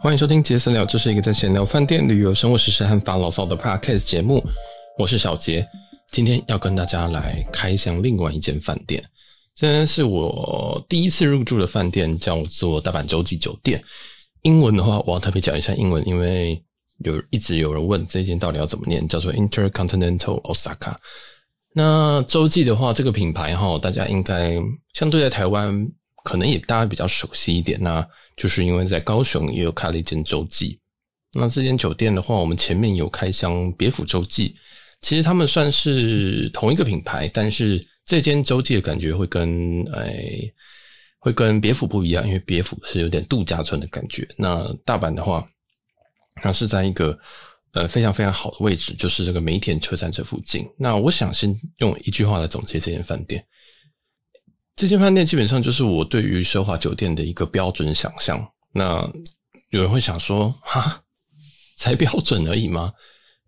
欢迎收听杰森聊，这是一个在闲聊饭店、旅游、生活、时事和发牢骚的 podcast 节目。我是小杰，今天要跟大家来开箱另外一间饭店。这是我第一次入住的饭店，叫做大阪洲际酒店。英文的话，我要特别讲一下英文，因为有一直有人问这间到底要怎么念，叫做 Intercontinental Osaka。那洲际的话，这个品牌哈，大家应该相对在台湾可能也大家比较熟悉一点。那就是因为在高雄也有开了一间洲际。那这间酒店的话，我们前面有开箱别府洲际，其实他们算是同一个品牌，但是这间洲际的感觉会跟、哎、会跟别府不一样，因为别府是有点度假村的感觉。那大阪的话，它是在一个。呃，非常非常好的位置，就是这个梅田车站这附近。那我想先用一句话来总结这间饭店。这间饭店基本上就是我对于奢华酒店的一个标准想象。那有人会想说，哈，才标准而已吗？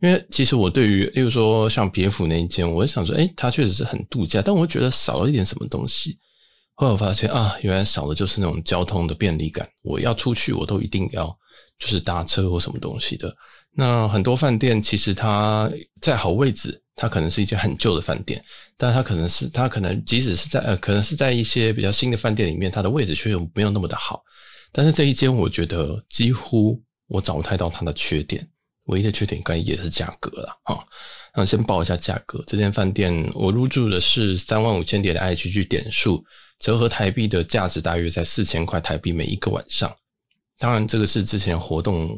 因为其实我对于，例如说像别府那一间，我会想说，诶，它确实是很度假，但我觉得少了一点什么东西。后来我发现啊，原来少的就是那种交通的便利感。我要出去，我都一定要就是搭车或什么东西的。那很多饭店其实它在好位置，它可能是一间很旧的饭店，但它可能是它可能即使是在呃，可能是在一些比较新的饭店里面，它的位置却又没有那么的好。但是这一间我觉得几乎我找不太到它的缺点，唯一的缺点应该也是价格了哈。那先报一下价格，这间饭店我入住的是三万五千点的 IHG 点数，折合台币的价值大约在四千块台币每一个晚上。当然这个是之前活动。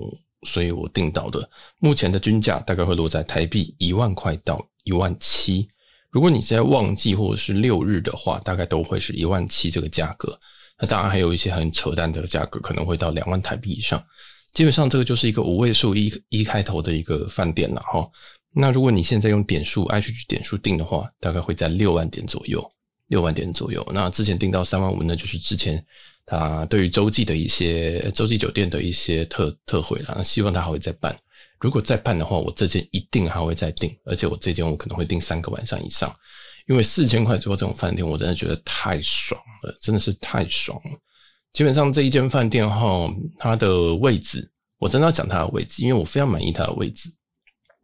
所以我定到的，目前的均价大概会落在台币一万块到一万七。如果你是在旺季或者是六日的话，大概都会是一万七这个价格。那当然还有一些很扯淡的价格，可能会到两万台币以上。基本上这个就是一个五位数一一开头的一个饭店了哈。那如果你现在用点数 IH 点数订的话，大概会在六万点左右，六万点左右。那之前订到三万五呢，就是之前。他对于洲际的一些洲际酒店的一些特特惠啦，希望他还会再办。如果再办的话，我这间一定还会再订，而且我这间我可能会订三个晚上以上，因为四千块左右这种饭店，我真的觉得太爽了，真的是太爽了。基本上这一间饭店哈，它的位置，我真的要讲它的位置，因为我非常满意它的位置。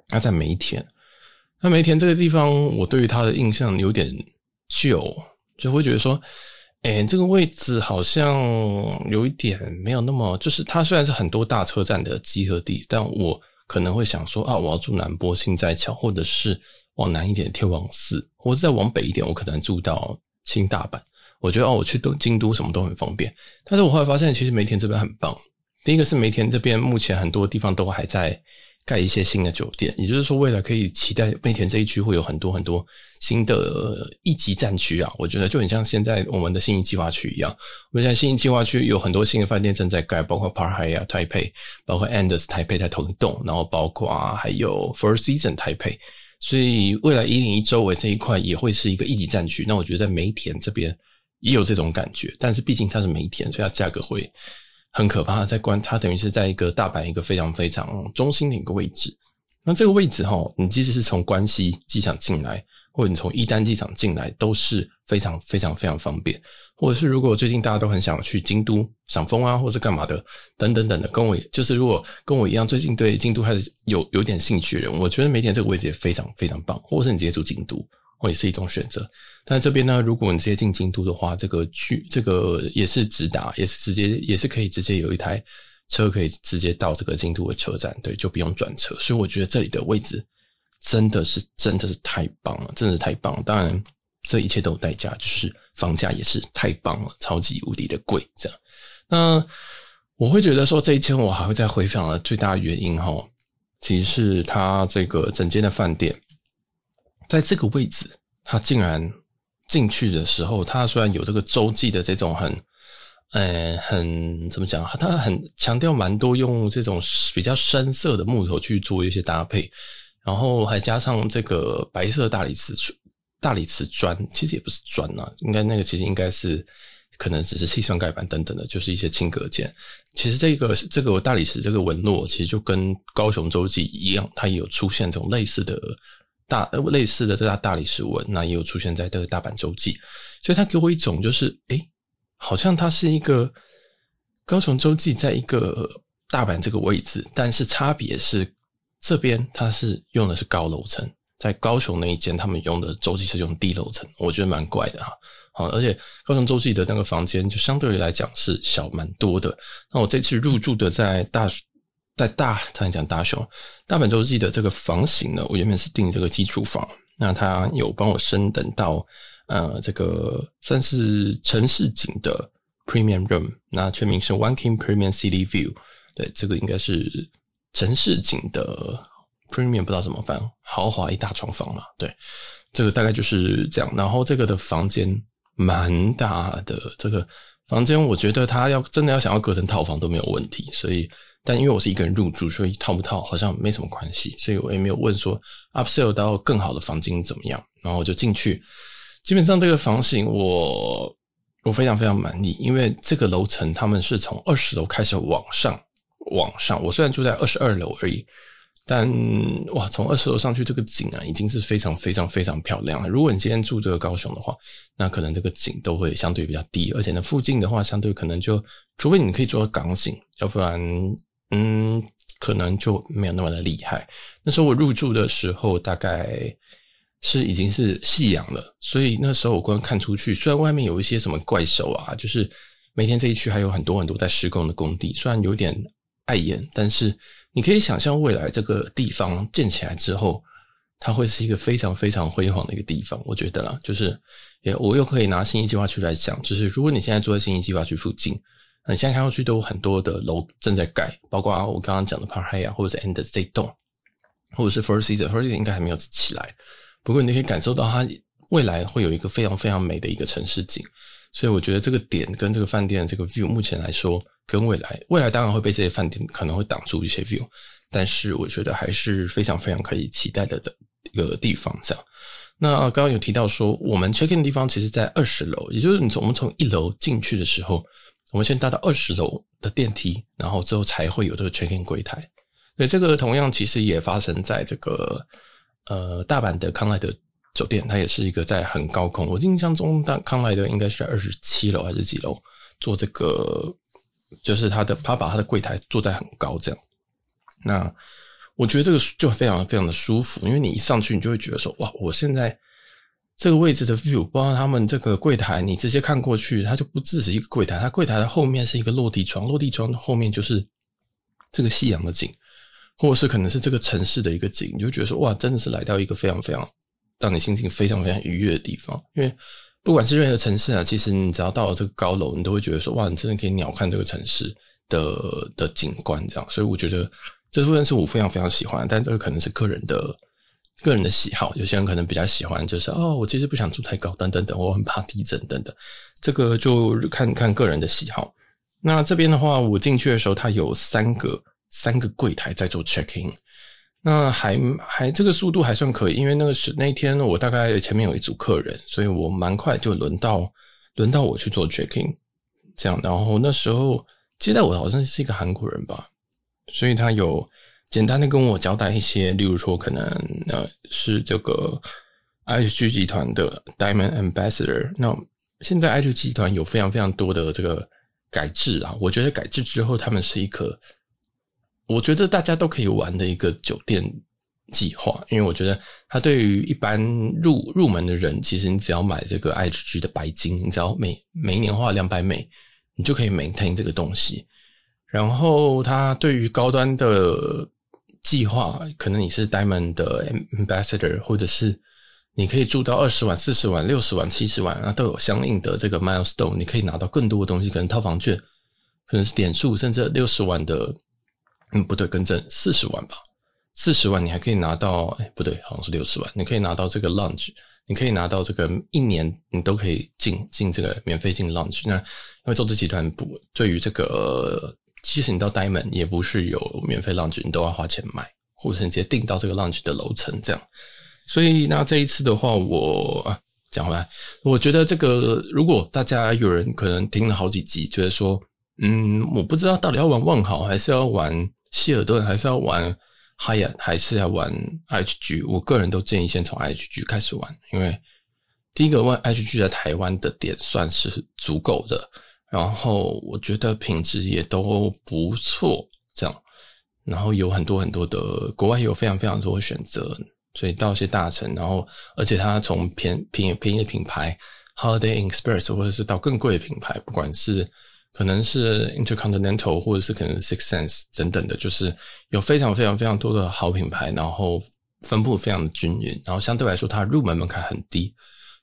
它在梅田，那梅田这个地方，我对于它的印象有点旧，就会觉得说。诶、欸，这个位置好像有一点没有那么，就是它虽然是很多大车站的集合地，但我可能会想说啊，我要住南波心斋桥，或者是往南一点天王寺，或者再往北一点，我可能住到新大阪。我觉得哦，我去都京都什么都很方便。但是我后来发现，其实梅田这边很棒。第一个是梅田这边目前很多地方都还在。盖一些新的酒店，也就是说，未来可以期待梅田这一区会有很多很多新的一级战区啊！我觉得就很像现在我们的信义计划区一样。我们现在信义计划区有很多新的饭店正在盖，包括 Park Hyatt 台北，包括 Andaz 台北在同一栋，然后包括还有 Four Seasons 台北。所以未来一零一周围这一块也会是一个一级战区。那我觉得在梅田这边也有这种感觉，但是毕竟它是梅田，所以它价格会。很可怕，在关它等于是在一个大阪一个非常非常中心的一个位置。那这个位置哈，你即使是从关西机场进来，或者你从伊丹机场进来，都是非常非常非常方便。或者是如果最近大家都很想去京都赏风啊，或者干嘛的，等等等的，跟我就是如果跟我一样，最近对京都还是有有点兴趣的人，我觉得梅田这个位置也非常非常棒。或者是你直接住京都。或也是一种选择，那这边呢，如果你直接进京都的话，这个去这个也是直达，也是直接，也是可以直接有一台车可以直接到这个京都的车站，对，就不用转车。所以我觉得这里的位置真的是真的是太棒了，真的是太棒了。当然，这一切都有代价，就是房价也是太棒了，超级无敌的贵。这样，那我会觉得说这一间我还会再回访的最大原因哈，其实是它这个整间的饭店。在这个位置，他竟然进去的时候，它虽然有这个洲际的这种很，呃，很怎么讲？它很强调蛮多用这种比较深色的木头去做一些搭配，然后还加上这个白色大理石大理石砖，其实也不是砖啊，应该那个其实应该是可能只是矽酸钙板等等的，就是一些轻隔件。其实这个这个大理石这个纹路，其实就跟高雄洲际一样，它也有出现这种类似的。大类似的这大大理石纹，那也有出现在这个大阪洲际，所以它给我一种就是，诶，好像它是一个高雄洲际在一个大阪这个位置，但是差别是这边它是用的是高楼层，在高雄那一间他们用的洲际是用低楼层，我觉得蛮怪的哈。好，而且高雄洲际的那个房间就相对于来讲是小蛮多的。那我这次入住的在大在大，他讲大雄大阪洲际的这个房型呢，我原本是订这个基础房，那他有帮我升等到呃这个算是城市景的 Premium Room，那全名是 One King Premium City View，对，这个应该是城市景的 Premium，不知道怎么翻，豪华一大床房嘛，对，这个大概就是这样。然后这个的房间。蛮大的这个房间，我觉得他要真的要想要隔成套房都没有问题。所以，但因为我是一个人入住，所以套不套好像没什么关系，所以我也没有问说 upsell 到更好的房间怎么样。然后我就进去，基本上这个房型我我非常非常满意，因为这个楼层他们是从二十楼开始往上往上，我虽然住在二十二楼而已。但哇，从二十楼上去，这个景啊，已经是非常非常非常漂亮了。如果你今天住这个高雄的话，那可能这个景都会相对比较低，而且呢，附近的话，相对可能就，除非你可以做到港景，要不然，嗯，可能就没有那么的厉害。那时候我入住的时候，大概是已经是夕阳了，所以那时候我光看出去，虽然外面有一些什么怪手啊，就是每天这一区还有很多很多在施工的工地，虽然有点碍眼，但是。你可以想象未来这个地方建起来之后，它会是一个非常非常辉煌的一个地方。我觉得啦，就是也我又可以拿新义计划区来讲，就是如果你现在住在新义计划区附近，你现在看上去都有很多的楼正在盖，包括我刚刚讲的 Park Hyatt 或者是 Andaz 这栋，或者是 Four Seasons，Four Seasons 应该还没有起来。不过你可以感受到它未来会有一个非常非常美的一个城市景。所以我觉得这个点跟这个饭店的这个 view 目前来说，跟未来未来当然会被这些饭店可能会挡住一些 view，但是我觉得还是非常非常可以期待的的一个地方。这样，那刚刚有提到说，我们 check in 的地方其实在二十楼，也就是你从我们从一楼进去的时候，我们先搭到二十楼的电梯，然后之后才会有这个 check in 柜台。所以这个同样其实也发生在这个呃大阪的康莱德。酒店它也是一个在很高空，我印象中大康莱德应该是在二十七楼还是几楼做这个，就是他的他把他的柜台做在很高这样。那我觉得这个就非常非常的舒服，因为你一上去你就会觉得说哇，我现在这个位置的 view，包括他们这个柜台，你直接看过去，它就不只是一个柜台，它柜台的后面是一个落地窗，落地窗的后面就是这个夕阳的景，或者是可能是这个城市的一个景，你就觉得说哇，真的是来到一个非常非常。让你心情非常非常愉悦的地方，因为不管是任何城市啊，其实你只要到了这个高楼，你都会觉得说，哇，你真的可以鸟瞰这个城市的的景观，这样。所以我觉得这部分是我非常非常喜欢，但这个可能是个人的个人的喜好，有些人可能比较喜欢，就是哦，我其实不想住太高，等等等，我很怕地震等等，这个就看看个人的喜好。那这边的话，我进去的时候，它有三个三个柜台在做 check in。那还还这个速度还算可以，因为那个是那一天我大概前面有一组客人，所以我蛮快就轮到轮到我去做 check in，这样。然后那时候接待我的好像是一个韩国人吧，所以他有简单的跟我交代一些，例如说可能呃是这个 IHG 集团的 Diamond Ambassador。那现在 IHG 集团有非常非常多的这个改制啊，我觉得改制之后他们是一个。我觉得大家都可以玩的一个酒店计划，因为我觉得它对于一般入入门的人，其实你只要买这个 IHG 的白金，你只要每每一年花两百美，你就可以 maintain 这个东西。然后它对于高端的计划，可能你是 Diamond 的 Ambassador，或者是你可以住到二十万、四十万、六十万、七十万啊，都有相应的这个 milestone，你可以拿到更多的东西，可能套房券，可能是点数，甚至六十万的。嗯，不对，更正四十万吧，四十万你还可以拿到，哎，不对，好像是六十万，你可以拿到这个 lounge，你可以拿到这个一年你都可以进进这个免费进 lounge。那因为洲际集团不对于这个，即使你到 Diamond 也不是有免费 lounge，你都要花钱买，或者是你直接订到这个 lounge 的楼层这样。所以那这一次的话，我讲回来，我觉得这个如果大家有人可能听了好几集，觉得说，嗯，我不知道到底要玩万豪还是要玩。希尔顿还是要玩 Hyatt，还是要玩 HG，我个人都建议先从 HG 开始玩，因为第一个问 HG 在台湾的点算是足够的，然后我觉得品质也都不错，这样。然后有很多很多的国外有非常非常多的选择，所以到一些大城，然后而且它从便便便宜的品牌 Holiday Express，或者是到更贵的品牌，不管是可能是 Intercontinental，或者是可能 Six Sense 等等的，就是有非常非常非常多的好品牌，然后分布非常的均匀，然后相对来说它入门门槛很低。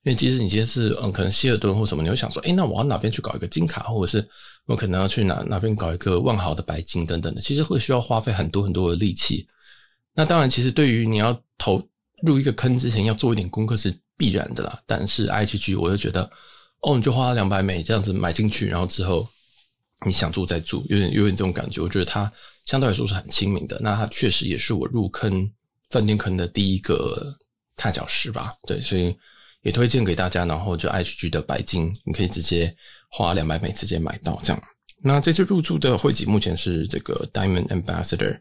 因为即使你今天是嗯，可能希尔顿或什么，你会想说，诶，那我要哪边去搞一个金卡，或者是我可能要去哪哪边搞一个万豪的白金等等的，其实会需要花费很多很多的力气。那当然，其实对于你要投入一个坑之前，要做一点功课是必然的啦。但是 I G G，我就觉得，哦，你就花了两百美这样子买进去，然后之后你想住再住，有点有点这种感觉。我觉得它相对来说是很亲民的。那它确实也是我入坑饭店坑的第一个踏脚石吧。对，所以。也推荐给大家，然后就 HG 的白金，你可以直接花两百美直接买到这样。那这次入住的会籍目前是这个 Diamond Ambassador，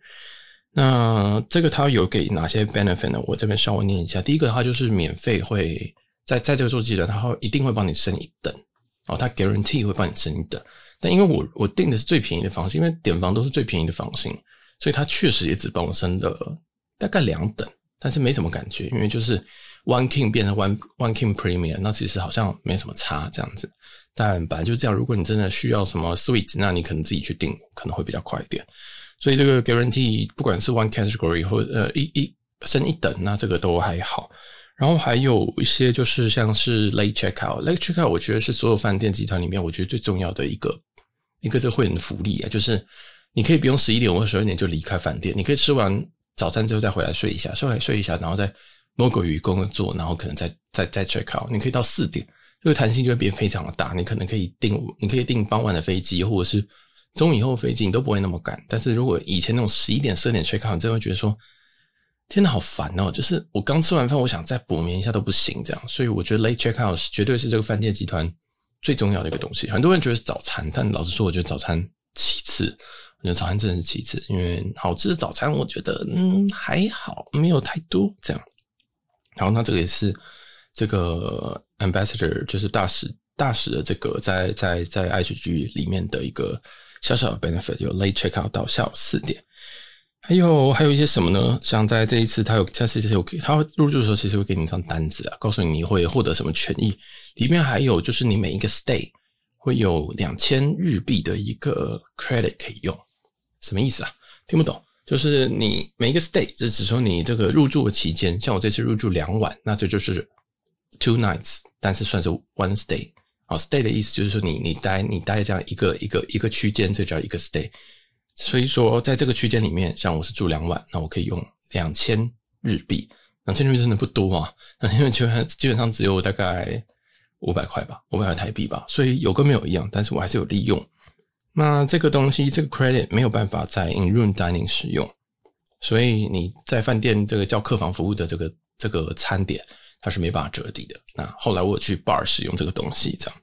那这个它有给哪些 benefit 呢？我这边稍微念一下。第一个，它就是免费会在在这个座机的，它会一定会帮你升一等哦，它 guarantee 会帮你升一等。但因为我我订的是最便宜的房型，因为点房都是最便宜的房型，所以它确实也只帮我升了大概两等，但是没什么感觉，因为就是。One King 变成 One One King Premium，那其实好像没什么差这样子。但本来就这样，如果你真的需要什么 Suite，那你可能自己去订，可能会比较快一点。所以这个 Guarantee 不管是 One Category 或呃一一升一等，那这个都还好。然后还有一些就是像是 Late Checkout，Late Checkout 我觉得是所有饭店集团里面我觉得最重要的一个一个这个会员的福利啊，就是你可以不用十一点或十二点就离开饭店，你可以吃完早餐之后再回来睡一下，睡回睡一下，然后再。某个鱼工作，然后可能再再再 check out，你可以到四点，这个弹性就会变非常的大。你可能可以订，你可以订傍晚的飞机，或者是中午以后飞机，你都不会那么赶。但是如果以前那种十一点、十二点 check out，你真的会觉得说，天哪，好烦哦！就是我刚吃完饭，我想再补眠一下都不行，这样。所以我觉得 late check out 绝对是这个饭店集团最重要的一个东西。很多人觉得是早餐，但老实说，我觉得早餐其次。我觉得早餐真的是其次，因为好吃的早餐，我觉得嗯还好，没有太多这样。然后，那这个也是这个 ambassador，就是大使大使的这个在在在 H G 里面的一个小小的 benefit，有 late check out 到下午四点，还有还有一些什么呢？像在这一次，他有他其实有给他入住的时候，其实会给你一张单子啊，告诉你你会获得什么权益。里面还有就是你每一个 stay 会有两千日币的一个 credit 可以用，什么意思啊？听不懂。就是你每一个 stay，就只说你这个入住的期间，像我这次入住两晚，那这就是 two nights，但是算是 one stay。啊，stay 的意思就是说你你待你待这样一个一个一个区间，这叫一个 stay。所以说在这个区间里面，像我是住两晚，那我可以用两千日币，两千日币真的不多啊，那因为基本基本上只有大概五百块吧，五百块台币吧，所以有跟没有一样，但是我还是有利用。那这个东西，这个 credit 没有办法在 in room dining 使用，所以你在饭店这个叫客房服务的这个这个餐点，它是没办法折抵的。那后来我去 bar 使用这个东西，这样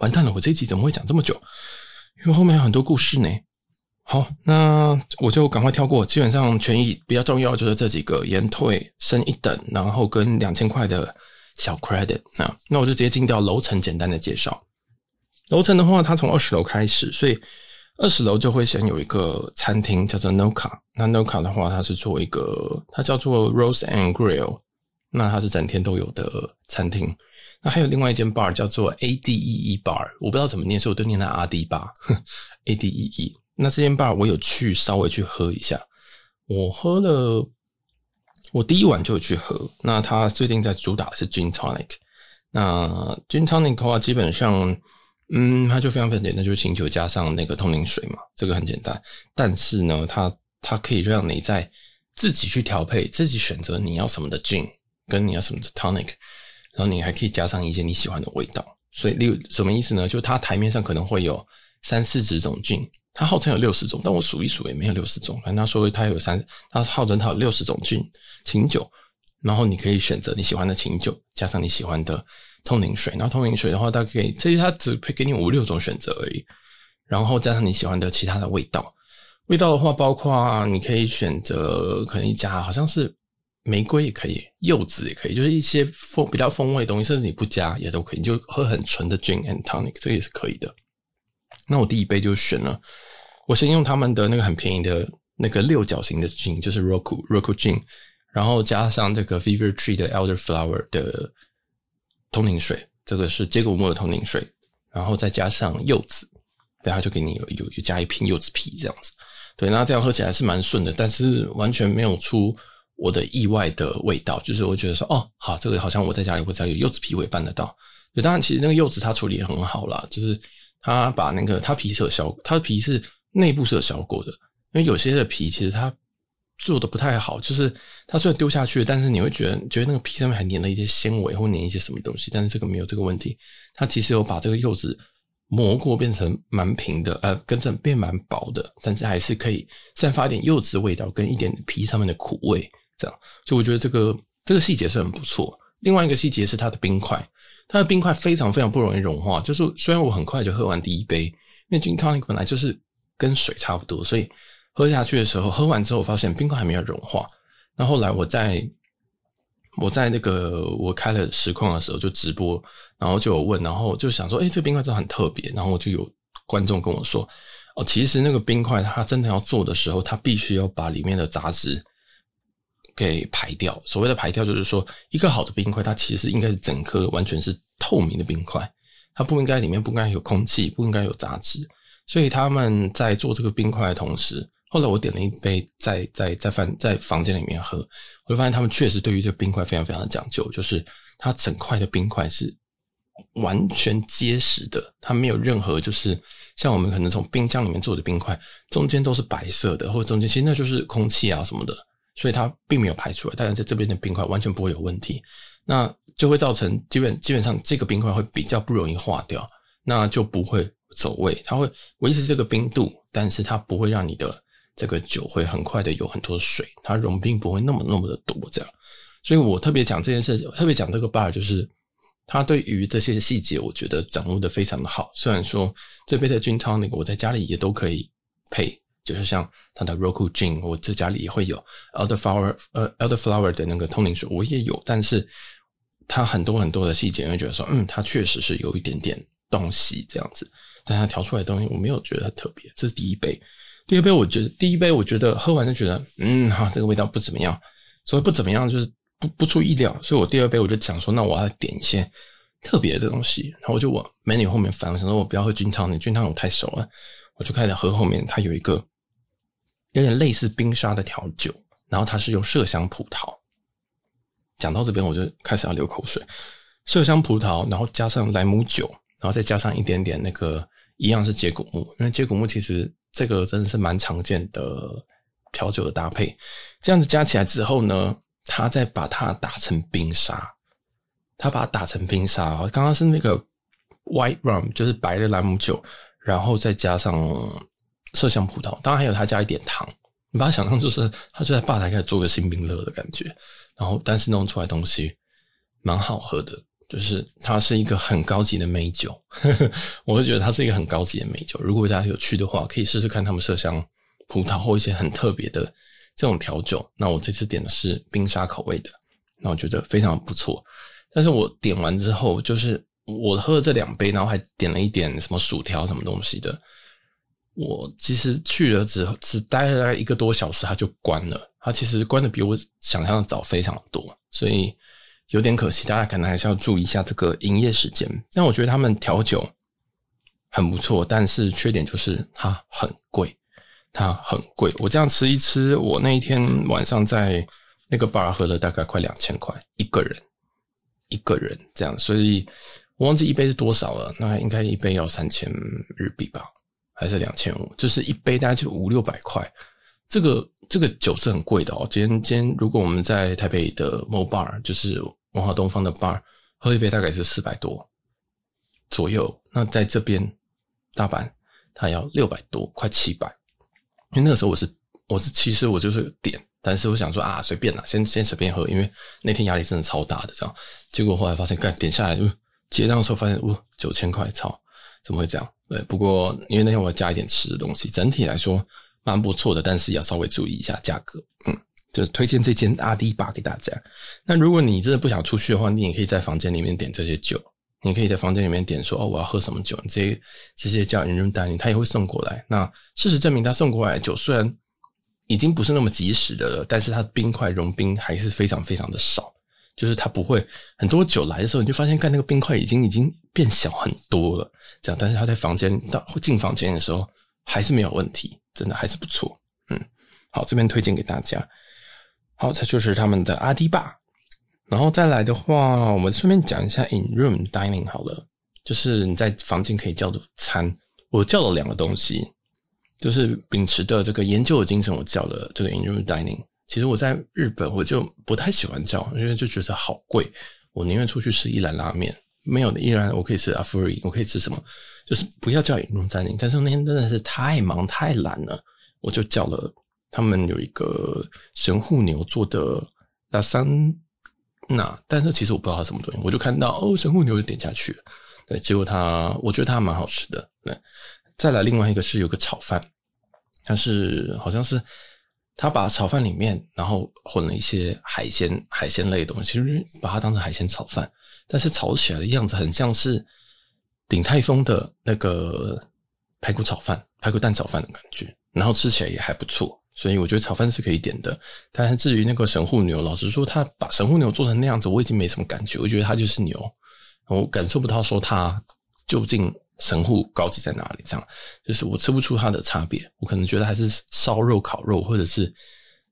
完蛋了，我这一集怎么会讲这么久？因为后面有很多故事呢。好，那我就赶快跳过，基本上权益比较重要就是这几个延退升一等，然后跟两千块的小 credit。那那我就直接进到楼层简单的介绍。楼层的话，它从二十楼开始，所以二十楼就会先有一个餐厅叫做 Noka。那 Noka 的话，它是做一个，它叫做 Rose and Grill。那它是整天都有的餐厅。那还有另外一间 bar 叫做 ADEE Bar，我不知道怎么念，所以我都念它阿迪吧。ADEE。那这间 bar 我有去稍微去喝一下，我喝了，我第一晚就有去喝。那它最近在主打的是 Gin Tonic。那 Gin Tonic 的话，基本上。嗯，它就非常非常简单，就是清酒加上那个通灵水嘛，这个很简单。但是呢，它它可以让你在自己去调配，自己选择你要什么的 gin，跟你要什么的 tonic，然后你还可以加上一些你喜欢的味道。所以，例如什么意思呢？就它台面上可能会有三四十种 gin，它号称有六十种，但我数一数也没有六十种。反正他说它有三，它号称它有六十种 gin 清酒，然后你可以选择你喜欢的琴酒，加上你喜欢的。通灵水，然后通灵水的话，大概可以，这些它只会给你五六种选择而已，然后加上你喜欢的其他的味道。味道的话，包括你可以选择，可能一加好像是玫瑰也可以，柚子也可以，就是一些风比较风味的东西，甚至你不加也都可以，你就喝很纯的 gin and tonic，这个也是可以的。那我第一杯就选了我先用他们的那个很便宜的那个六角形的 gin，就是 Roku Roku gin，然后加上这个 Fever Tree 的 Elderflower 的通灵水，这个是接骨木的通灵水，然后再加上柚子，对，他就给你有有加一瓶柚子皮这样子，对，那这样喝起来是蛮顺的，但是完全没有出我的意外的味道，就是我觉得说，哦，好，这个好像我在家里会只要有柚子皮我也办得到。对，当然其实那个柚子它处理也很好啦，就是它把那个它皮是有削，它的皮是。内部是有效果的，因为有些的皮其实它做的不太好，就是它虽然丢下去，但是你会觉得觉得那个皮上面还粘了一些纤维或粘一些什么东西，但是这个没有这个问题，它其实有把这个柚子磨过变成蛮平的，呃，跟着变蛮薄的，但是还是可以散发一点柚子味道跟一点皮上面的苦味，这样，所以我觉得这个这个细节是很不错。另外一个细节是它的冰块，它的冰块非常非常不容易融化，就是虽然我很快就喝完第一杯，因为 Gin Tonic 本来就是。跟水差不多，所以喝下去的时候，喝完之后我发现冰块还没有融化。那后来我在我在那个我开了实况的时候就直播，然后就有问，然后就想说，诶、欸，这个冰块真的很特别。然后我就有观众跟我说，哦，其实那个冰块它真的要做的时候，它必须要把里面的杂质给排掉。所谓的排掉，就是说一个好的冰块，它其实应该是整颗完全是透明的冰块，它不应该里面不应该有空气，不应该有杂质。所以他们在做这个冰块的同时，后来我点了一杯在，在在饭在房间里面喝，我就发现他们确实对于这个冰块非常非常的讲究，就是它整块的冰块是完全结实的，它没有任何就是像我们可能从冰箱里面做的冰块，中间都是白色的，或者中间其实那就是空气啊什么的，所以它并没有排出来。但是在这边的冰块完全不会有问题，那就会造成基本基本上这个冰块会比较不容易化掉，那就不会。走位，它会维持这个冰度，但是它不会让你的这个酒会很快的有很多水，它融冰不会那么那么的多这样。所以我特别讲这件事，特别讲这个 bar，就是他对于这些细节，我觉得掌握的非常的好。虽然说这杯的 Gin Tonic 我在家里也都可以配，就是像它的 Roku Gin，我这家里也会有 Elderflower 呃 Elderflower 的那个通灵水，我也有，但是它很多很多的细节，你会觉得说，嗯，它确实是有一点点东西这样子。但它调出来的东西，我没有觉得特别。这是第一杯，第二杯我觉得第一杯我觉得喝完就觉得，嗯，哈，这个味道不怎么样。所以不怎么样就是不不出意料。所以我第二杯我就想说，那我要点一些特别的东西。然后我就往 menu 后面翻，我想说我不要喝 Gin Tonic，Gin Tonic 我太熟了，我就开始喝后面它有一个有点类似冰沙的调酒，然后它是用麝香葡萄。讲到这边我就开始要流口水，麝香葡萄，然后加上莱姆酒。然后再加上一点点那个一样是接骨木，因为接骨木其实这个真的是蛮常见的调酒的搭配。这样子加起来之后呢，他再把它打成冰沙，他把它打成冰沙。刚刚是那个 white rum，就是白的兰姆酒，然后再加上麝香葡萄，当然还有他加一点糖。你把它想象就是他就在吧台开始做个星冰乐的感觉，然后但是弄出来东西蛮好喝的。就是它是一个很高级的美酒，我会觉得它是一个很高级的美酒。如果大家有去的话，可以试试看他们麝香葡萄或一些很特别的这种调酒。那我这次点的是冰沙口味的，那我觉得非常不错。但是我点完之后，就是我喝了这两杯，然后还点了一点什么薯条什么东西的。我其实去了之后，只待了大概一个多小时，它就关了。它其实关的比我想象的早非常多，所以。有点可惜，大家可能还是要注意一下这个营业时间。但我觉得他们调酒很不错，但是缺点就是它很贵，它很贵。我这样吃一吃，我那一天晚上在那个 bar 喝了大概快两千块一个人，一个人这样，所以我忘记一杯是多少了。那应该一杯要三千日币吧，还是两千五？就是一杯大概就五六百块。这个这个酒是很贵的哦。今天今天如果我们在台北的某 bar，就是。文化东方的 bar 喝一杯大概是四百多左右，那在这边大阪它要六百多，快七百。因为那个时候我是我是其实我就是点，但是我想说啊随便啦，先先随便喝，因为那天压力真的超大的这样。结果后来发现，干点下来就结账的时候发现，哇九千块，操，怎么会这样？对，不过因为那天我要加一点吃的东西，整体来说蛮不错的，但是要稍微注意一下价格，嗯。就是推荐这间阿迪巴给大家。那如果你真的不想出去的话，你也可以在房间里面点这些酒，你可以在房间里面点说哦，我要喝什么酒，这些这些叫 in room dining，他也会送过来。那事实证明，他送过来的酒虽然已经不是那么即食的了，但是它冰块融冰还是非常非常的少，就是它不会很多酒来的时候，你就发现看那个冰块已经已经变小很多了，这样，但是他在房间到进房间的时候还是没有问题，真的还是不错。嗯，好，这边推荐给大家。好，这就是他们的阿迪吧。然后再来的话，我们顺便讲一下 in room dining 好了，就是你在房间可以叫的餐。我叫了两个东西，就是秉持的这个研究的精神，我叫了这个 in room dining。其实我在日本我就不太喜欢叫，因为就觉得好贵，我宁愿出去吃一兰拉面，没有的一兰我可以吃阿芙瑞，我可以吃什么，就是不要叫 in room dining。但是那天真的是太忙太懒了，我就叫了他们有一个神户牛做的拉桑。那，但是其实我不知道它什么东西，我就看到哦，神户牛就点下去了，对，结果它，我觉得它蛮好吃的。对，再来另外一个是有个炒饭，它是好像是他把炒饭里面然后混了一些海鲜海鲜类的东西，其实把它当成海鲜炒饭，但是炒起来的样子很像是鼎泰丰的那个排骨炒饭、排骨蛋炒饭的感觉，然后吃起来也还不错。所以我觉得炒饭是可以点的，但是至于那个神户牛，老实说，他把神户牛做成那样子，我已经没什么感觉。我觉得它就是牛，我感受不到说它究竟神户高级在哪里。这样就是我吃不出它的差别。我可能觉得还是烧肉、烤肉，或者是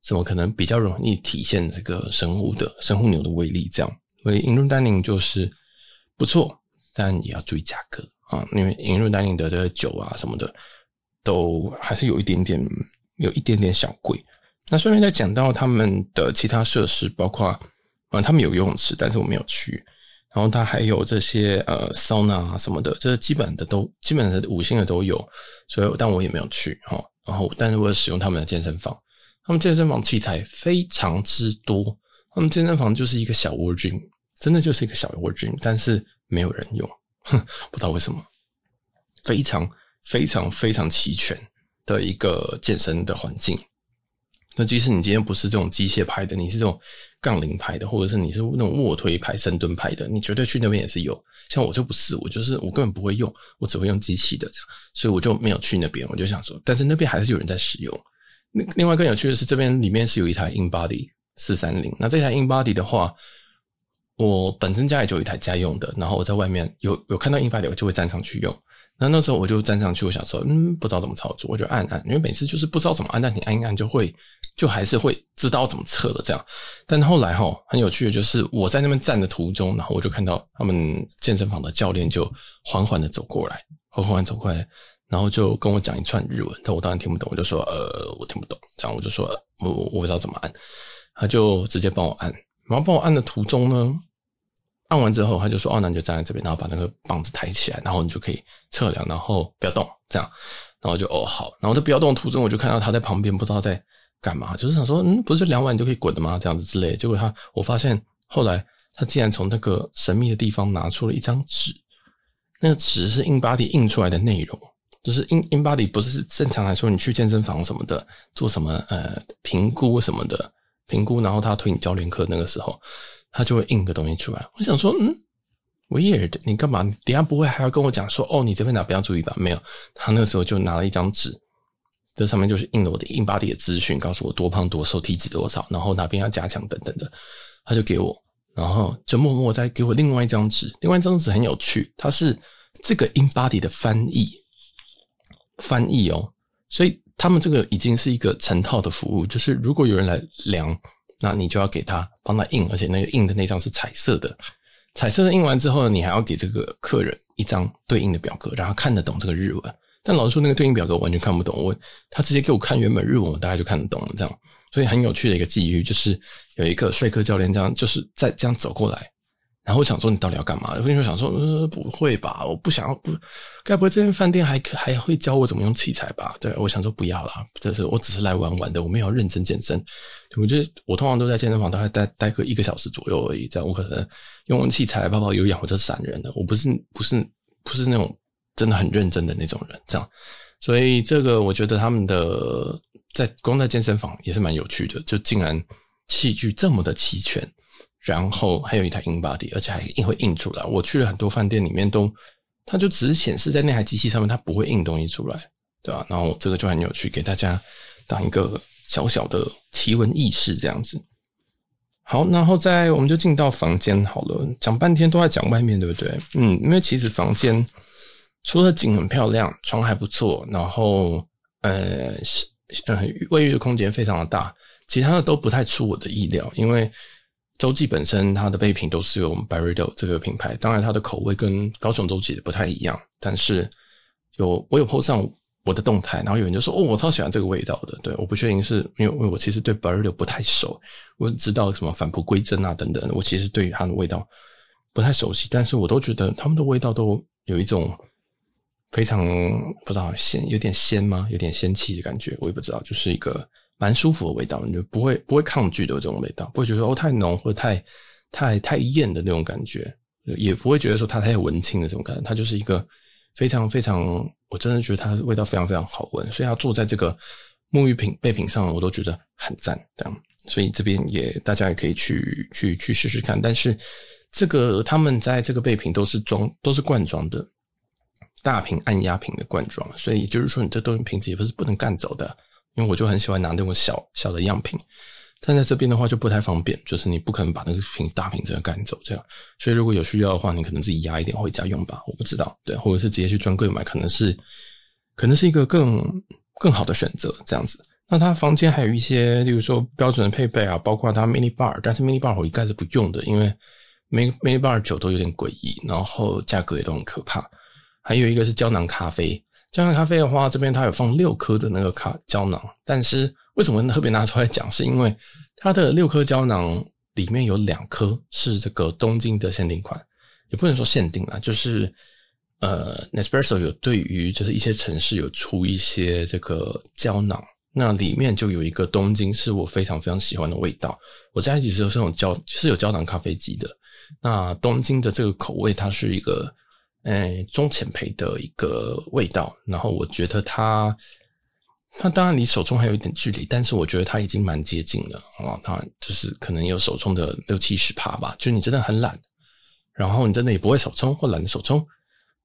什么可能比较容易体现这个神户的神户牛的威力。这样，所以 in r o Dining 就是不错，但也要注意价格啊，因为 in r o Dining 的这个酒啊什么的，都还是有一点点。有一点点小贵。那顺便再讲到他们的其他设施，包括嗯，他们有游泳池，但是我没有去。然后他还有这些呃，桑拿啊什么的，这基本的都基本的五星的都有。所以，但我也没有去哈。然后，但是我使用他们的健身房，他们健身房器材非常之多。他们健身房就是一个小 world gym，真的就是一个小 world gym，但是没有人用，哼，不知道为什么，非常非常非常齐全。的一个健身的环境，那即使你今天不是这种机械派的，你是这种杠铃派的，或者是你是那种卧推派、深蹲派的，你绝对去那边也是有。像我就不是，我就是我根本不会用，我只会用机器的这样，所以我就没有去那边。我就想说，但是那边还是有人在使用。那另外更有趣的是，这边里面是有一台 InBody 四三零。那这台 InBody 的话，我本身家里就有一台家用的，然后我在外面有有看到 InBody，我就会站上去用。那那时候我就站上去，我想说，嗯，不知道怎么操作，我就按按，因为每次就是不知道怎么按，但你按一按就会，就还是会知道怎么测的这样。但后来哈，很有趣的就是我在那边站的途中，然后我就看到他们健身房的教练就缓缓的走过来，缓缓走过来，然后就跟我讲一串日文，但我当然听不懂，我就说，呃，我听不懂，这样我就说，我我不知道怎么按，他就直接帮我按，然后帮我按的途中呢。按完之后，他就说：“哦，那你就站在这边，然后把那个棒子抬起来，然后你就可以测量，然后不要动，这样。然后就哦好，然后在不要动途中，我就看到他在旁边不知道在干嘛，就是想说，嗯，不是量完你就可以滚的吗？这样子之类。结果他，我发现后来他竟然从那个神秘的地方拿出了一张纸，那个纸是 InBody 印出来的内容，就是 In InBody 不是正常来说，你去健身房什么的做什么呃评估什么的评估，然后他推你教练课那个时候。”他就会印个东西出来，我想说，嗯，weird，你干嘛？等下不会还要跟我讲说，哦，你这边哪不要注意吧？没有，他那个时候就拿了一张纸，这上面就是印了我的 InBody 的资讯，告诉我多胖多瘦、体脂多少，然后哪边要加强等等的，他就给我，然后就默默再给我另外一张纸，另外一张纸很有趣，它是这个 InBody 的翻译，翻译哦，所以他们这个已经是一个成套的服务，就是如果有人来量。那你就要给他帮他印，而且那个印的那张是彩色的，彩色的印完之后呢，你还要给这个客人一张对应的表格，让他看得懂这个日文。但老实说，那个对应表格完全看不懂，我他直接给我看原本日文，我大概就看得懂了。这样，所以很有趣的一个际遇，就是有一个帅哥教练这样，就是在这样走过来。然后我想说，你到底要干嘛？我跟你说想说，呃，不会吧，我不想要，不，该不会这间饭店还还会教我怎么用器材吧？对，我想说不要啦，这是我只是来玩玩的，我没有认真健身。我觉得我通常都在健身房大概待待个一个小时左右而已，这样我可能用器材泡泡有氧我就闪人了。我不是不是不是那种真的很认真的那种人，这样。所以这个我觉得他们的在光在健身房也是蛮有趣的，就竟然器具这么的齐全。然后还有一台 InBody，而且还印会印出来。我去了很多饭店里面都，它就只是显示在那台机器上面，它不会印东西出来，对吧？然后这个就很有趣，给大家当一个小小的奇闻异事这样子。好，然后再我们就进到房间好了，讲半天都在讲外面，对不对？嗯，因为其实房间除了景很漂亮，床还不错，然后呃是呃卫浴的空间非常的大，其他的都不太出我的意料，因为洲际本身它的备品都是由 Byredo 这个品牌，当然它的口味跟高雄洲际的不太一样，但是有我有 po 上。我的动态，然后有人就说：“哦，我超喜欢这个味道的。”对，我不确定是因为我其实对 Byredo 不太熟，我知道什么返璞归真啊等等，我其实对于它的味道不太熟悉，但是我都觉得他们的味道都有一种非常不知道鲜，有点鲜吗？有点仙气的感觉，我也不知道，就是一个蛮舒服的味道，你就不会不会抗拒的这种味道，不会觉得哦太浓或者太太太艳的那种感觉，也不会觉得说它太文青的这种感觉，它就是一个。非常非常，我真的觉得它的味道非常非常好闻，所以它坐在这个沐浴品备品上，我都觉得很赞。这样，所以这边也大家也可以去去去试试看。但是这个他们在这个备品都是装都是罐装的大瓶按压瓶的罐装，所以也就是说你这东西瓶子也不是不能干走的，因为我就很喜欢拿那种小小的样品。但在这边的话就不太方便，就是你不可能把那个瓶大瓶子赶走这样，所以如果有需要的话，你可能自己压一点回家用吧，我不知道，对，或者是直接去专柜买，可能是可能是一个更更好的选择这样子。那它房间还有一些，例如说标准的配备啊，包括它 mini bar，但是 mini bar 我一概是不用的，因为 mini mini bar 酒都有点诡异，然后价格也都很可怕。还有一个是胶囊咖啡，胶囊咖啡的话，这边它有放六颗的那个卡胶囊，但是。为什么特别拿出来讲？是因为它的六颗胶囊里面有两颗是这个东京的限定款，也不能说限定啦，就是呃，Nespresso 有对于就是一些城市有出一些这个胶囊，那里面就有一个东京是我非常非常喜欢的味道。我家其实都是那种胶，是有胶囊咖啡机的。那东京的这个口味，它是一个诶、中浅焙的一个味道，然后我觉得它。它当然离手冲还有一点距离，但是我觉得它已经蛮接近了啊。它就是可能有手冲的六七十趴吧。就你真的很懒，然后你真的也不会手冲或懒得手冲，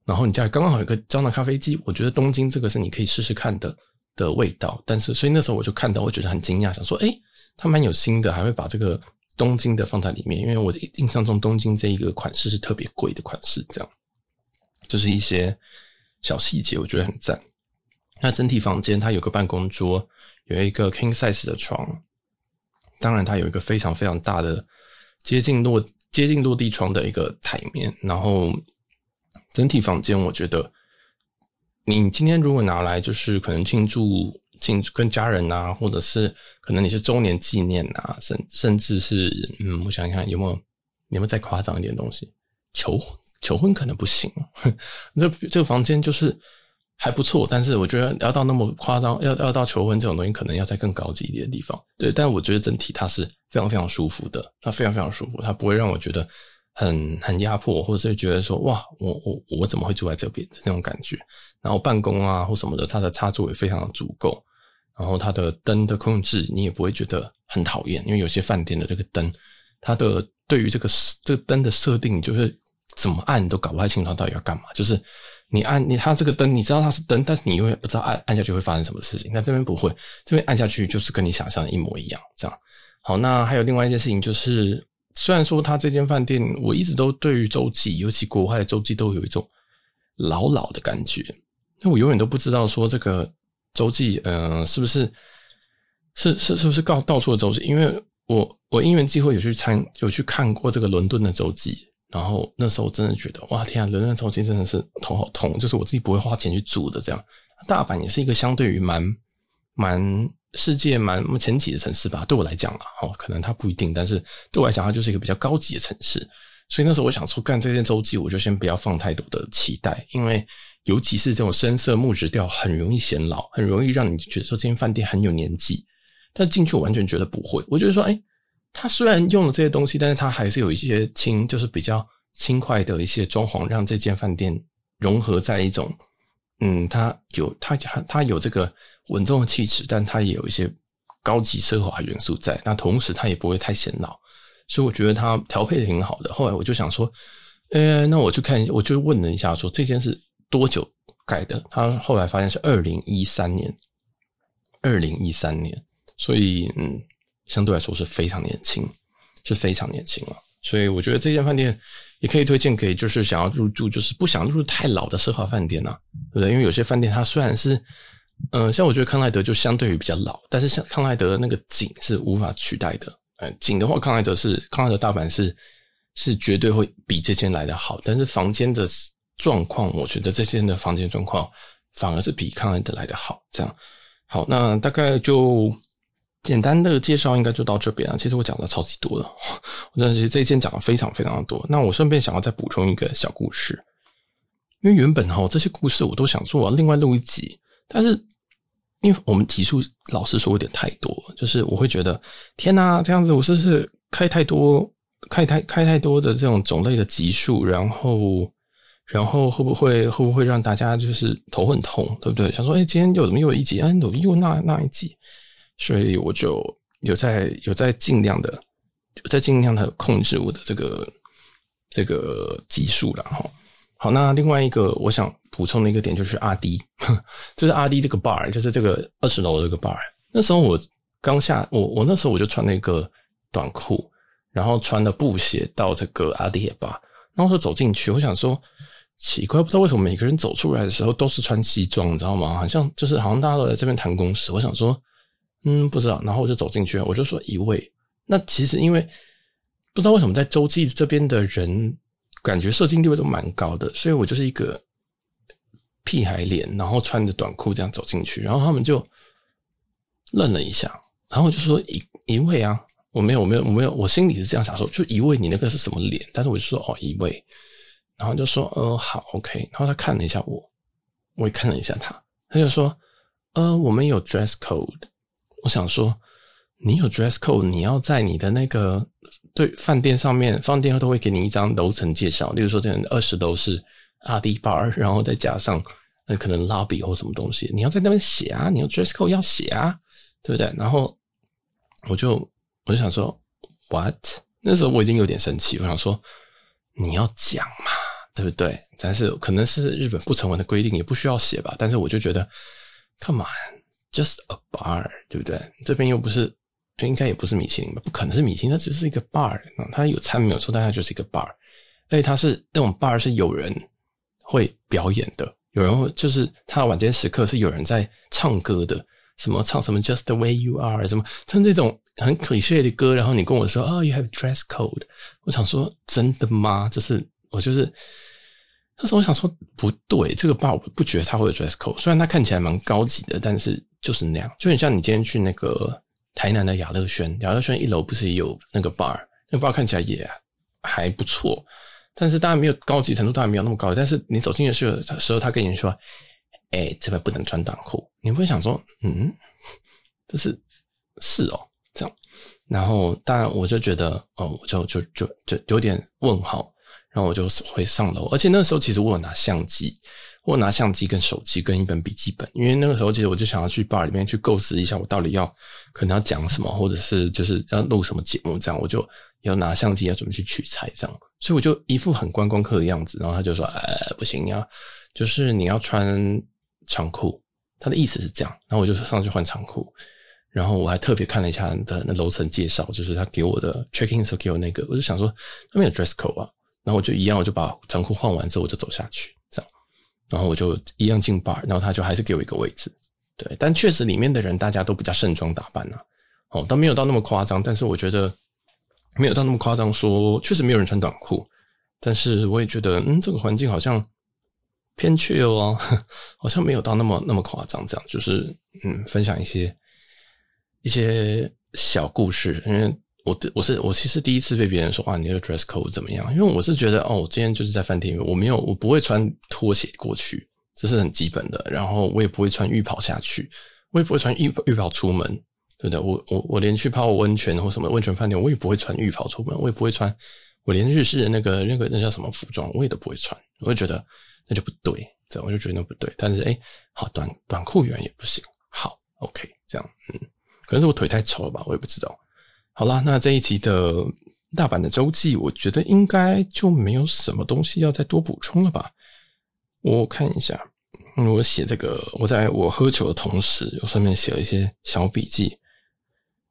然后你家里刚好有个胶囊咖啡机，我觉得东京这个是你可以试试看的的味道。但是所以那时候我就看到，我觉得很惊讶，想说，诶，它蛮有心的，还会把这个东京的放在里面，因为我印象中东京这一个款式是特别贵的款式，这样就是一些小细节，我觉得很赞。那整体房间它有个办公桌，有一个 king size 的床，当然它有一个非常非常大的接近落接近落地窗的一个台面。然后整体房间，我觉得你今天如果拿来就是可能庆祝庆祝跟家人啊，或者是可能你是周年纪念啊，甚甚至是嗯，我想想看有没有有没有再夸张一点东西，求婚求婚可能不行，这这个房间就是。还不错，但是我觉得要到那么夸张，要要到求婚这种东西，可能要在更高级一点的地方。对，但我觉得整体它是非常非常舒服的，它非常非常舒服，它不会让我觉得很很压迫，或者是觉得说哇，我我我怎么会住在这边的那种感觉。然后办公啊或什么的，它的插座也非常的足够。然后它的灯的控制，你也不会觉得很讨厌，因为有些饭店的这个灯，它的对于这个这个灯的设定，就是怎么按都搞不太清楚它到底要干嘛，就是。你按你它这个灯，你知道它是灯，但是你永远不知道按按下去会发生什么事情。那这边不会，这边按下去就是跟你想象的一模一样。这样好，那还有另外一件事情就是，虽然说它这间饭店，我一直都对于洲际，尤其国外的洲际，都有一种老老的感觉。那我永远都不知道说这个洲际，嗯、是不是是是是不是告到处的洲际？因为我我因缘际会有去参有去看过这个伦敦的洲际。然后那时候真的觉得哇天啊，伦敦洲际真的是头好痛，就是我自己不会花钱去住的这样。大阪也是一个相对于蛮蛮世界蛮前几的城市吧，对我来讲啦，哦，可能它不一定，但是对我来讲它就是一个比较高级的城市。所以那时候我想说，干这件洲际，我就先不要放太多的期待，因为尤其是这种深色木质调，很容易显老，很容易让你觉得说这间饭店很有年纪。但进去我完全觉得不会，我觉得说，哎。它虽然用了这些东西，但是它还是有一些轻，就是比较轻快的一些装潢，让这间饭店融合在一种，嗯，它有它它有这个稳重的气质，但它也有一些高级奢华元素在。那同时它也不会太显老，所以我觉得它调配的挺好的。后来我就想说，呃，那我去看一下，我就问了一下说，说这间是多久盖的？他后来发现是二零一三年，二零一三年，所以嗯，相对来说是非常年轻，是非常年轻了。所以我觉得这间饭店也可以推荐给就是想要入住，就是不想入住太老的奢华饭店呐、啊，对不对？因为有些饭店它虽然是，嗯、像我觉得康莱德就相对于比较老，但是像康莱德的那个景是无法取代的。呃，景的话，康莱德是康莱德大阪是是绝对会比这间来的好，但是房间的状况，我觉得这间的房间状况反而是比康莱德来的好。这样，好，那大概就。简单的介绍应该就到这边了。其实我讲的超级多了，我真的是这一件讲的非常非常的多。那我顺便想要再补充一个小故事，因为原本哈这些故事我都想做另外录一集，但是因为我们集数老实说有点太多，就是我会觉得天哪，这样子我是不是开太多开太开太多的这种种类的集数，然后然后会不会会不会让大家就是头很痛，对不对？想说哎，今天又怎么又一集，哎，怎么又那那一集？所以我就有在有在尽量的，有在尽量的控制我的这个这个级数了哈。好，那另外一个我想补充的一个点就是阿滴，就是阿迪这个 bar，就是这个二十楼这个 bar。那时候我刚下我我那时候我就穿了一个短裤，然后穿了布鞋到这个阿滴的 bar，然后说走进去，我想说奇怪，不知道为什么每个人走出来的时候都是穿西装，你知道吗？好像就是好像大家都在这边谈公事。我想说。嗯，不知道。然后我就走进去，我就说一位。那其实因为不知道为什么在洲际这边的人感觉社经地位都蛮高的，所以我就是一个屁孩脸，然后穿着短裤这样走进去，然后他们就愣了一下，然后我就说一一位啊，我没有，我没有，我没有，我心里是这样想说，就一位，你那个是什么脸？但是我就说哦一位，然后就说呃好 OK，然后他看了一下我，我也看了一下他，他就说呃我们有 dress code。我想说，你有 dress code，你要在你的那个对饭店上面，饭店都会给你一张楼层介绍。例如说，这二十楼是阿迪 bar，然后再加上呃可能 lobby 或什么东西，你要在那边写啊，你有 dress code 要写啊，对不对？然后我就我就想说，what？那时候我已经有点生气，我想说你要讲嘛，对不对？但是可能是日本不成文的规定，也不需要写吧。但是我就觉得，come on。Just a bar，对不对？这边又不是，应该也不是米其林吧？不可能是米其林，它只是一个 bar。它有餐没有错，但它就是一个 bar。而且它是那种 bar，是有人会表演的，有人会就是它晚间时刻是有人在唱歌的，什么唱什么 Just the way you are，什么唱这种很 cliché 的歌。然后你跟我说啊、oh，you have dress code，我想说真的吗？就是我就是。那时候我想说不对，这个 bar 我不觉得它会有 dress code，虽然它看起来蛮高级的，但是就是那样，就很像你今天去那个台南的雅乐轩，雅乐轩一楼不是也有那个 bar，那个 bar 看起来也还不错，但是当然没有高级程度，当然没有那么高，但是你走进去的时候，他跟你说，哎、这边不能穿短裤，你会想说，嗯，这是是哦，这样，然后当然我就觉得，哦，我就就就就有点问号。然后我就会上楼，而且那个时候其实我有拿相机，我有拿相机跟手机跟一本笔记本，因为那个时候其实我就想要去 bar 里面去构思一下我到底要可能要讲什么，或者是就是要录什么节目，这样我就要拿相机要准备去取材，这样，所以我就一副很观光客的样子。然后他就说：“呃，不行，你要就是你要穿长裤。”他的意思是这样。然后我就上去换长裤，然后我还特别看了一下他的那楼层介绍，就是他给我的 checking 时候给我那个，我就想说他没有 dress code 啊。然后我就一样，我就把长裤换完之后，我就走下去，这样。然后我就一样进 bar，然后他就还是给我一个位置，对。但确实里面的人大家都比较盛装打扮呐，哦，倒没有到那么夸张。但是我觉得没有到那么夸张，说确实没有人穿短裤。但是我也觉得，嗯，这个环境好像偏 chill 哦，好像没有到那么那么夸张。这样就是，嗯，分享一些一些小故事，因为。我我是我其实第一次被别人说，哇，你的 dress code 怎么样？因为我是觉得哦，我今天就是在饭店里面，我没有我不会穿拖鞋过去，这是很基本的。然后我也不会穿浴袍下去，我也不会穿浴浴袍出门，对不对？我我我连去泡温泉或什么温泉饭店，我也不会穿浴袍出门，我也不会穿，我连日式的那个那个那叫什么服装，我也都不会穿。我就觉得那就不对，这样我就觉得那不对。但是诶，好短短裤原也不行，好 OK 这样，嗯，可能是我腿太丑了吧，我也不知道。好啦，那这一集的大阪的周记，我觉得应该就没有什么东西要再多补充了吧。我看一下，我写这个，我在我喝酒的同时，我顺便写了一些小笔记。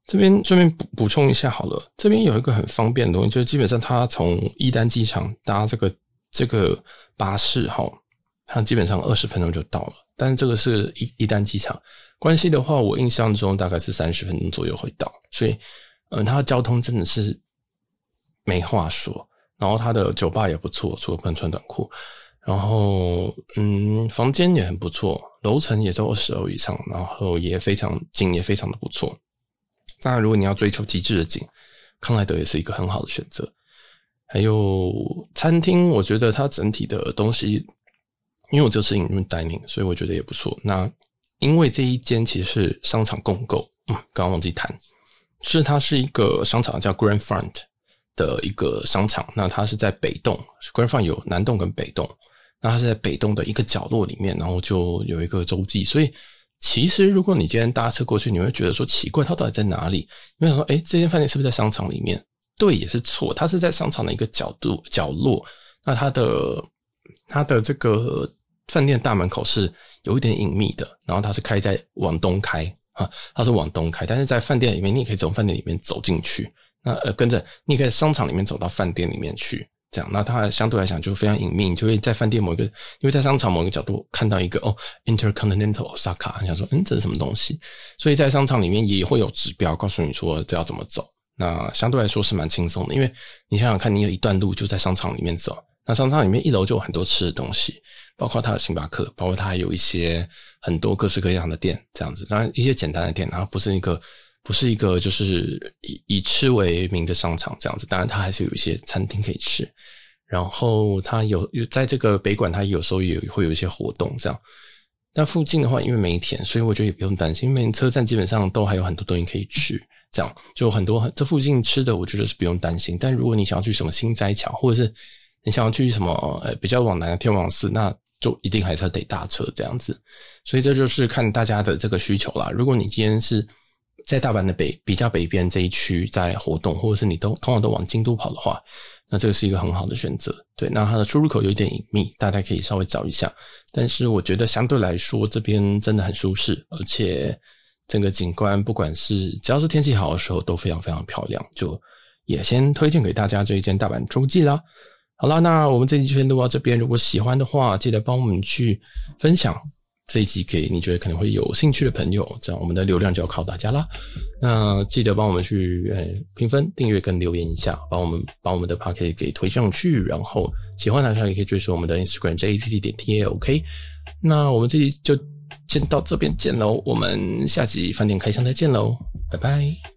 这边顺便补补充一下好了，这边有一个很方便的东西，就是基本上他从伊丹机场搭这个这个巴士哈，它基本上二十分钟就到了。但是这个是伊伊丹机场，关西的话，我印象中大概是三十分钟左右会到，所以嗯，它的交通真的是没话说。然后它的酒吧也不错，除了不能穿短裤。然后嗯，房间也很不错，楼层也在二十楼以上，然后也非常景也非常的不错。当然，如果你要追求极致的景，康莱德也是一个很好的选择。还有餐厅，我觉得它整体的东西，因为我就是引入 dining，所以我觉得也不错。那因为这一间其实是商场共购，嗯，刚刚忘记谈，是它是一个商场叫 Grand Front 的一个商场。那它是在北栋，Grand Front 有南栋跟北栋，那它是在北栋的一个角落里面，然后就有一个洲际，所以。其实，如果你今天搭车过去，你会觉得说奇怪，它到底在哪里？因为说，哎，这间饭店是不是在商场里面？对，也是错，它是在商场的一个角度角落。那它的它的这个饭店大门口是有一点隐秘的，然后它是开在往东开啊，它是往东开，但是在饭店里面，你也可以从饭店里面走进去。那呃，跟着你可以在商场里面走到饭店里面去。这样，那它相对来讲就非常隐秘，你就会在饭店某一个，因为在商场某一个角度看到一个哦，Intercontinental Osaka，你想说，嗯，这是什么东西？所以在商场里面也会有指标告诉你说这要怎么走。那相对来说是蛮轻松的，因为你想想看，你有一段路就在商场里面走，那商场里面一楼就有很多吃的东西，包括它的星巴克，包括它还有一些很多各式各样的店，这样子，当然一些简单的店，然后不是一个。不是一个就是以以吃为名的商场这样子，当然它还是有一些餐厅可以吃，然后它有有在这个北馆，它有时候也会有一些活动这样。那附近的话，因为梅田，所以我觉得也不用担心，因为车站基本上都还有很多东西可以吃，这样就很多这附近吃的，我觉得是不用担心。但如果你想要去什么心斋桥，或者是你想要去什么呃比较往南的天王寺，那就一定还是要得搭车这样子。所以这就是看大家的这个需求啦。如果你今天是在大阪的北比较北边这一区在活动，或者是你都通常都往京都跑的话，那这个是一个很好的选择。对，那它的出入口有一点隐秘，大家可以稍微找一下。但是我觉得相对来说，这边真的很舒适，而且整个景观不管是只要是天气好的时候都非常非常漂亮。就也先推荐给大家这一间大阪周记啦。好啦，那我们这期就先录到这边。如果喜欢的话，记得帮我们去分享。这一集给你觉得可能会有兴趣的朋友，这样我们的流量就要靠大家啦。那记得帮我们去呃评分、订阅跟留言一下，帮我们把我们的 podcast 给推上去。然后喜欢的话也可以追随我们的 Instagram JACT 点 TAOK。那我们这集就先到这边见喽，我们下集饭店开箱再见喽，拜拜。